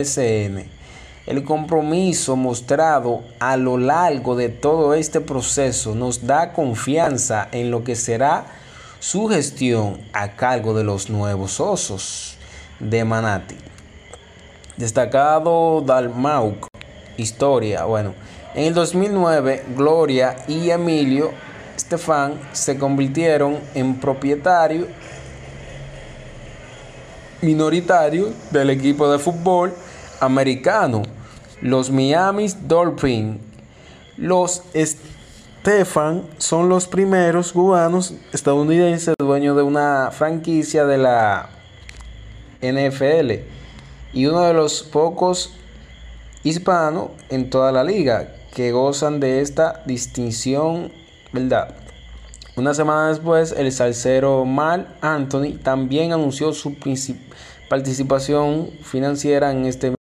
El compromiso mostrado a lo largo de todo este proceso nos da confianza en lo que será su gestión a cargo de los nuevos osos de Manati. Destacado Dalmau, historia, bueno, en el 2009 Gloria y Emilio Estefan se convirtieron en propietarios minoritario del equipo de fútbol americano, los Miami Dolphins. Los Stefan son los primeros cubanos estadounidenses dueños de una franquicia de la NFL y uno de los pocos hispanos en toda la liga que gozan de esta distinción, ¿verdad? Una semana después, el salsero Mal Anthony también anunció su participación financiera en este